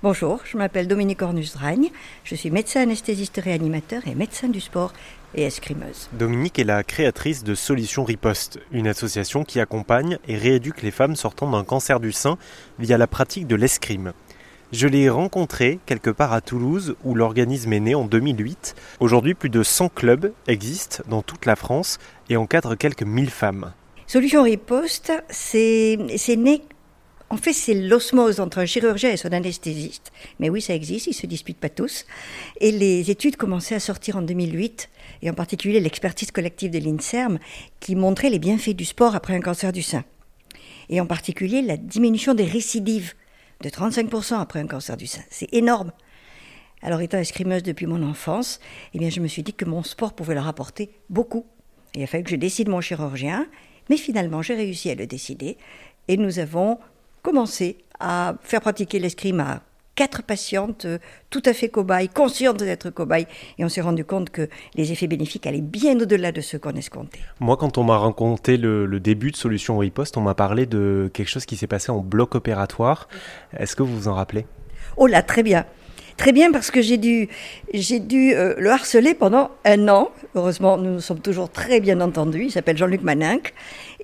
Bonjour, je m'appelle Dominique Ornus-Dragne, je suis médecin anesthésiste réanimateur et médecin du sport et escrimeuse. Dominique est la créatrice de Solutions Riposte, une association qui accompagne et rééduque les femmes sortant d'un cancer du sein via la pratique de l'escrime. Je l'ai rencontrée quelque part à Toulouse où l'organisme est né en 2008. Aujourd'hui, plus de 100 clubs existent dans toute la France et encadrent quelques mille femmes. Solutions Riposte, c'est né en fait, c'est l'osmose entre un chirurgien et son anesthésiste. Mais oui, ça existe, ils se disputent pas tous. Et les études commençaient à sortir en 2008, et en particulier l'expertise collective de l'INSERM, qui montrait les bienfaits du sport après un cancer du sein. Et en particulier la diminution des récidives de 35% après un cancer du sein. C'est énorme. Alors, étant escrimeuse depuis mon enfance, eh bien, je me suis dit que mon sport pouvait leur apporter beaucoup. Il a fallu que je décide mon chirurgien, mais finalement, j'ai réussi à le décider. Et nous avons commencé à faire pratiquer l'escrime à quatre patientes euh, tout à fait cobayes, conscientes d'être cobayes, et on s'est rendu compte que les effets bénéfiques allaient bien au-delà de ce qu'on escomptait. Moi, quand on m'a raconté le, début de Solution Riposte, on m'a parlé de quelque chose qui s'est passé en bloc opératoire. Est-ce que vous vous en rappelez? Oh là, très bien. Très bien parce que j'ai dû, j'ai dû euh, le harceler pendant un an. Heureusement, nous nous sommes toujours très bien entendus. Il s'appelle Jean-Luc Maninck.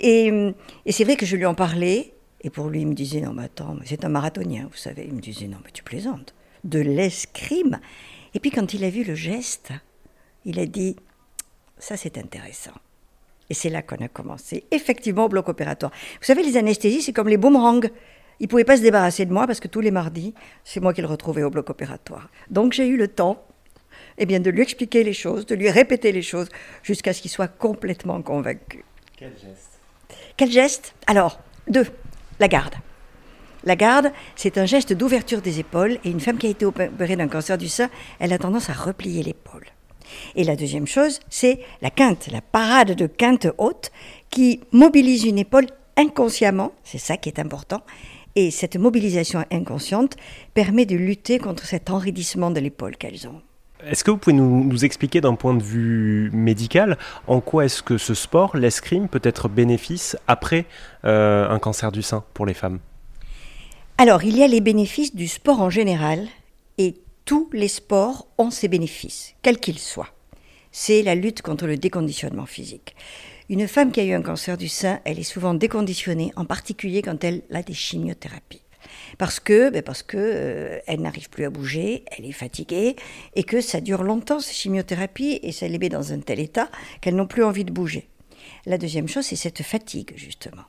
Et, et c'est vrai que je lui en parlais. Et pour lui, il me disait, non, mais attends, c'est un marathonien, vous savez. Il me disait, non, mais tu plaisantes. De l'escrime. Et puis quand il a vu le geste, il a dit, ça c'est intéressant. Et c'est là qu'on a commencé. Effectivement, bloc opératoire. Vous savez, les anesthésies, c'est comme les boomerangs. Il ne pouvait pas se débarrasser de moi parce que tous les mardis, c'est moi qui le retrouvais au bloc opératoire. Donc j'ai eu le temps eh bien, de lui expliquer les choses, de lui répéter les choses, jusqu'à ce qu'il soit complètement convaincu. Quel geste? Quel geste? Alors, deux la garde. La garde, c'est un geste d'ouverture des épaules et une femme qui a été opérée d'un cancer du sein, elle a tendance à replier l'épaule. Et la deuxième chose, c'est la quinte, la parade de quinte haute qui mobilise une épaule inconsciemment, c'est ça qui est important, et cette mobilisation inconsciente permet de lutter contre cet enridissement de l'épaule qu'elles ont. Est-ce que vous pouvez nous, expliquer d'un point de vue médical en quoi est-ce que ce sport, l'escrime, peut être bénéfice après euh, un cancer du sein pour les femmes? Alors, il y a les bénéfices du sport en général et tous les sports ont ces bénéfices, quels qu'ils soient. C'est la lutte contre le déconditionnement physique. Une femme qui a eu un cancer du sein, elle est souvent déconditionnée, en particulier quand elle a des chimiothérapies parce que, ben parce que euh, elle n'arrive plus à bouger, elle est fatiguée et que ça dure longtemps ces chimiothérapies et ça les met dans un tel état qu'elles n'ont plus envie de bouger. La deuxième chose, c'est cette fatigue justement.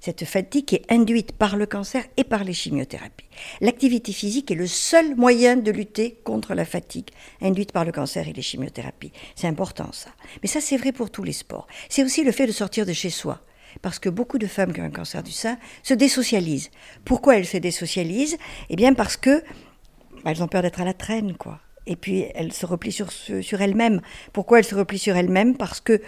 Cette fatigue qui est induite par le cancer et par les chimiothérapies. L'activité physique est le seul moyen de lutter contre la fatigue induite par le cancer et les chimiothérapies. C'est important ça. Mais ça, c'est vrai pour tous les sports. C'est aussi le fait de sortir de chez soi parce que beaucoup de femmes qui ont un cancer du sein se désocialisent. Pourquoi elles se désocialisent? Eh bien parce que bah, elles ont peur d'être à la traîne, quoi. Et puis elles se replient sur, sur elles-mêmes. Pourquoi elles se replient sur elles-mêmes? Parce que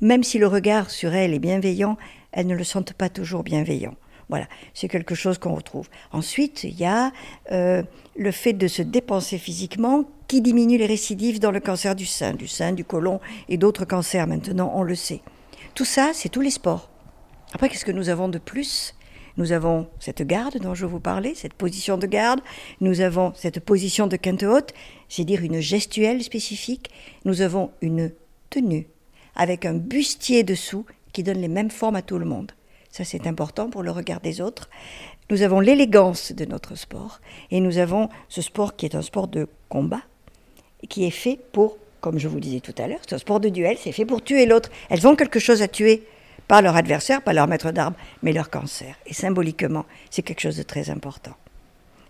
même si le regard sur elles est bienveillant, elles ne le sentent pas toujours bienveillant. Voilà, c'est quelque chose qu'on retrouve. Ensuite, il y a euh, le fait de se dépenser physiquement qui diminue les récidives dans le cancer du sein, du sein, du côlon et d'autres cancers maintenant, on le sait. Tout ça, c'est tous les sports. Après, qu'est-ce que nous avons de plus? Nous avons cette garde dont je vous parlais, cette position de garde. Nous avons cette position de quinte haute, c'est-à-dire une gestuelle spécifique. Nous avons une tenue avec un bustier dessous qui donne les mêmes formes à tout le monde. Ça, c'est important pour le regard des autres. Nous avons l'élégance de notre sport et nous avons ce sport qui est un sport de combat qui est fait pour, comme je vous disais tout à l'heure, c'est un sport de duel, c'est fait pour tuer l'autre. Elles ont quelque chose à tuer pas leur adversaire, pas leur maître d'armes, mais leur cancer. Et symboliquement, c'est quelque chose de très important.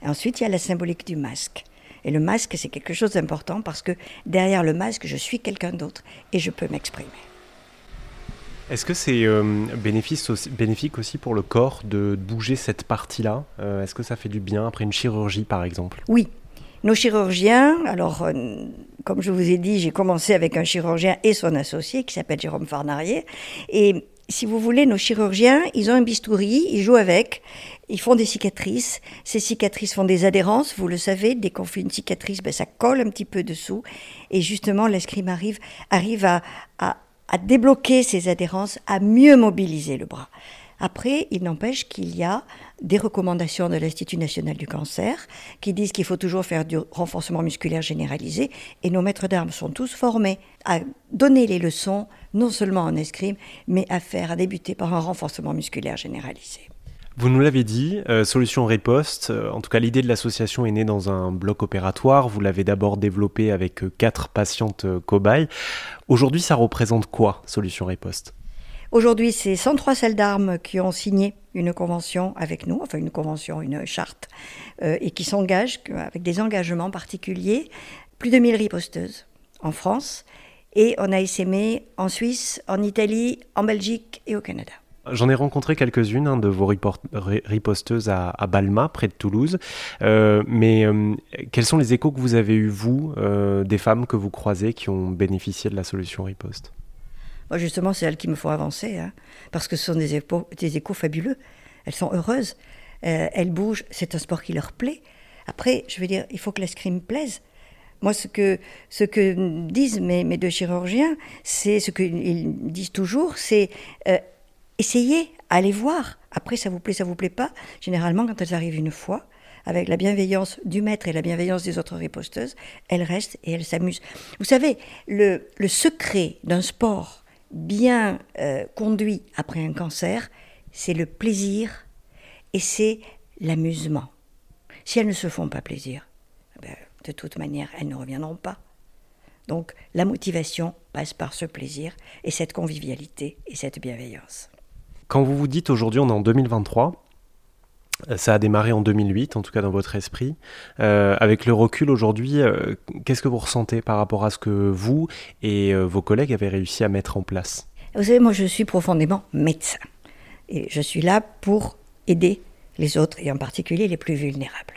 Et ensuite, il y a la symbolique du masque. Et le masque, c'est quelque chose d'important parce que derrière le masque, je suis quelqu'un d'autre et je peux m'exprimer. Est-ce que c'est euh, bénéfique aussi pour le corps de bouger cette partie-là? Euh, Est-ce que ça fait du bien après une chirurgie, par exemple? Oui. Nos chirurgiens, alors, euh, comme je vous ai dit, j'ai commencé avec un chirurgien et son associé qui s'appelle Jérôme Farnarier. Et si vous voulez, nos chirurgiens, ils ont un bistouri, ils jouent avec, ils font des cicatrices. Ces cicatrices font des adhérences, vous le savez, dès qu'on fait une cicatrice, ben, ça colle un petit peu dessous. Et justement, l'escrime arrive, à, à, à débloquer ces adhérences, à mieux mobiliser le bras. Après, il n'empêche qu'il y a des recommandations de l'Institut national du cancer qui disent qu'il faut toujours faire du renforcement musculaire généralisé et nos maîtres d'armes sont tous formés à donner les leçons non seulement en escrime mais à faire, à débuter par un renforcement musculaire généralisé. Vous nous l'avez dit, euh, Solution Riposte, euh, en tout cas l'idée de l'association est née dans un bloc opératoire, vous l'avez d'abord développé avec euh, quatre patientes cobayes. Aujourd'hui ça représente quoi, Solution Riposte? Aujourd'hui, c'est 103 salles d'armes qui ont signé une convention avec nous, enfin une convention, une charte, et qui s'engagent avec des engagements particuliers. Plus de 1000 riposteuses en France, et on a essaimé en Suisse, en Italie, en Belgique et au Canada. J'en ai rencontré quelques-unes hein, de vos riposteuses à, Balma, près de Toulouse. Euh, mais euh, quels sont les échos que vous avez eus, vous, euh, des femmes que vous croisez qui ont bénéficié de la solution riposte? Justement, c'est elles qui me font avancer, hein, parce que ce sont des, échos fabuleux. Elles sont heureuses, elles bougent, c'est un sport qui leur plaît. Après, je veux dire, il faut que l'escrime plaise. Moi, ce que, ce que disent mes, mes deux chirurgiens, c'est ce qu'ils disent toujours, c'est essayez, allez voir. Après, ça vous plaît, ça vous plaît pas. Généralement, quand elles arrivent une fois, avec la bienveillance du maître et la bienveillance des autres riposteuses, elles restent et elles s'amusent. Vous savez, le, secret d'un sport bien euh, conduit après un cancer, c'est le plaisir et c'est l'amusement. Si elles ne se font pas plaisir, eh ben, de toute manière, elles ne reviendront pas. Donc la motivation passe par ce plaisir et cette convivialité et cette bienveillance. Quand vous vous dites aujourd'hui on est en 2023, euh, ça a démarré en 2008, en tout cas dans votre esprit. Euh, avec le recul aujourd'hui, euh, qu'est-ce que vous ressentez par rapport à ce que vous et vos collègues avez réussi à mettre en place? Vous savez, moi je suis profondément médecin. Et je suis là pour aider les autres, et en particulier les plus vulnérables.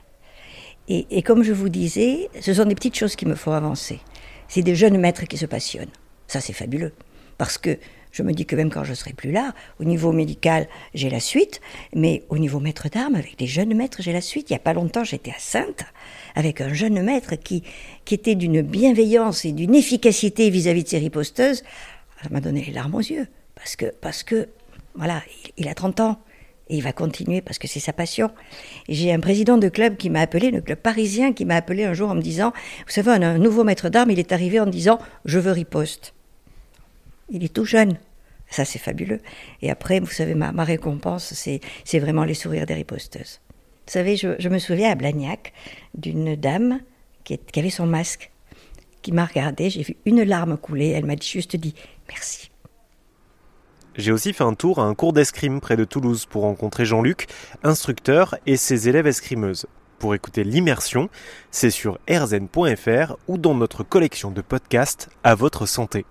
Et, et comme je vous disais, ce sont des petites choses qui me font avancer. C'est des jeunes maîtres qui se passionnent. Ça, c'est fabuleux. Parce que je me dis que même quand je serai plus là, au niveau médical, j'ai la suite, mais au niveau maître d'armes, avec des jeunes maîtres, j'ai la suite. Il n'y a pas longtemps, j'étais à Sainte, avec un jeune maître qui, qui était d'une bienveillance et d'une efficacité vis-à-vis de ses riposteuses. Ça m'a donné les larmes aux yeux. Parce que, parce que voilà, il, a 30 ans. Et il va continuer parce que c'est sa passion. J'ai un président de club qui m'a appelé, le club parisien, qui m'a appelé un jour en me disant, vous savez, un nouveau maître d'armes, il est arrivé en disant, je veux riposte. Il est tout jeune. Ça, c'est fabuleux. Et après, vous savez, ma, récompense, c'est vraiment les sourires des riposteuses. Vous savez, je, me souviens à Blagnac d'une dame qui, avait son masque, qui m'a regardé, j'ai vu une larme couler, elle m'a juste dit merci. J'ai aussi fait un tour à un cours d'escrime près de Toulouse pour rencontrer Jean-Luc, instructeur, et ses élèves escrimeuses. Pour écouter l'immersion, c'est sur rzn.fr ou dans notre collection de podcasts à votre santé.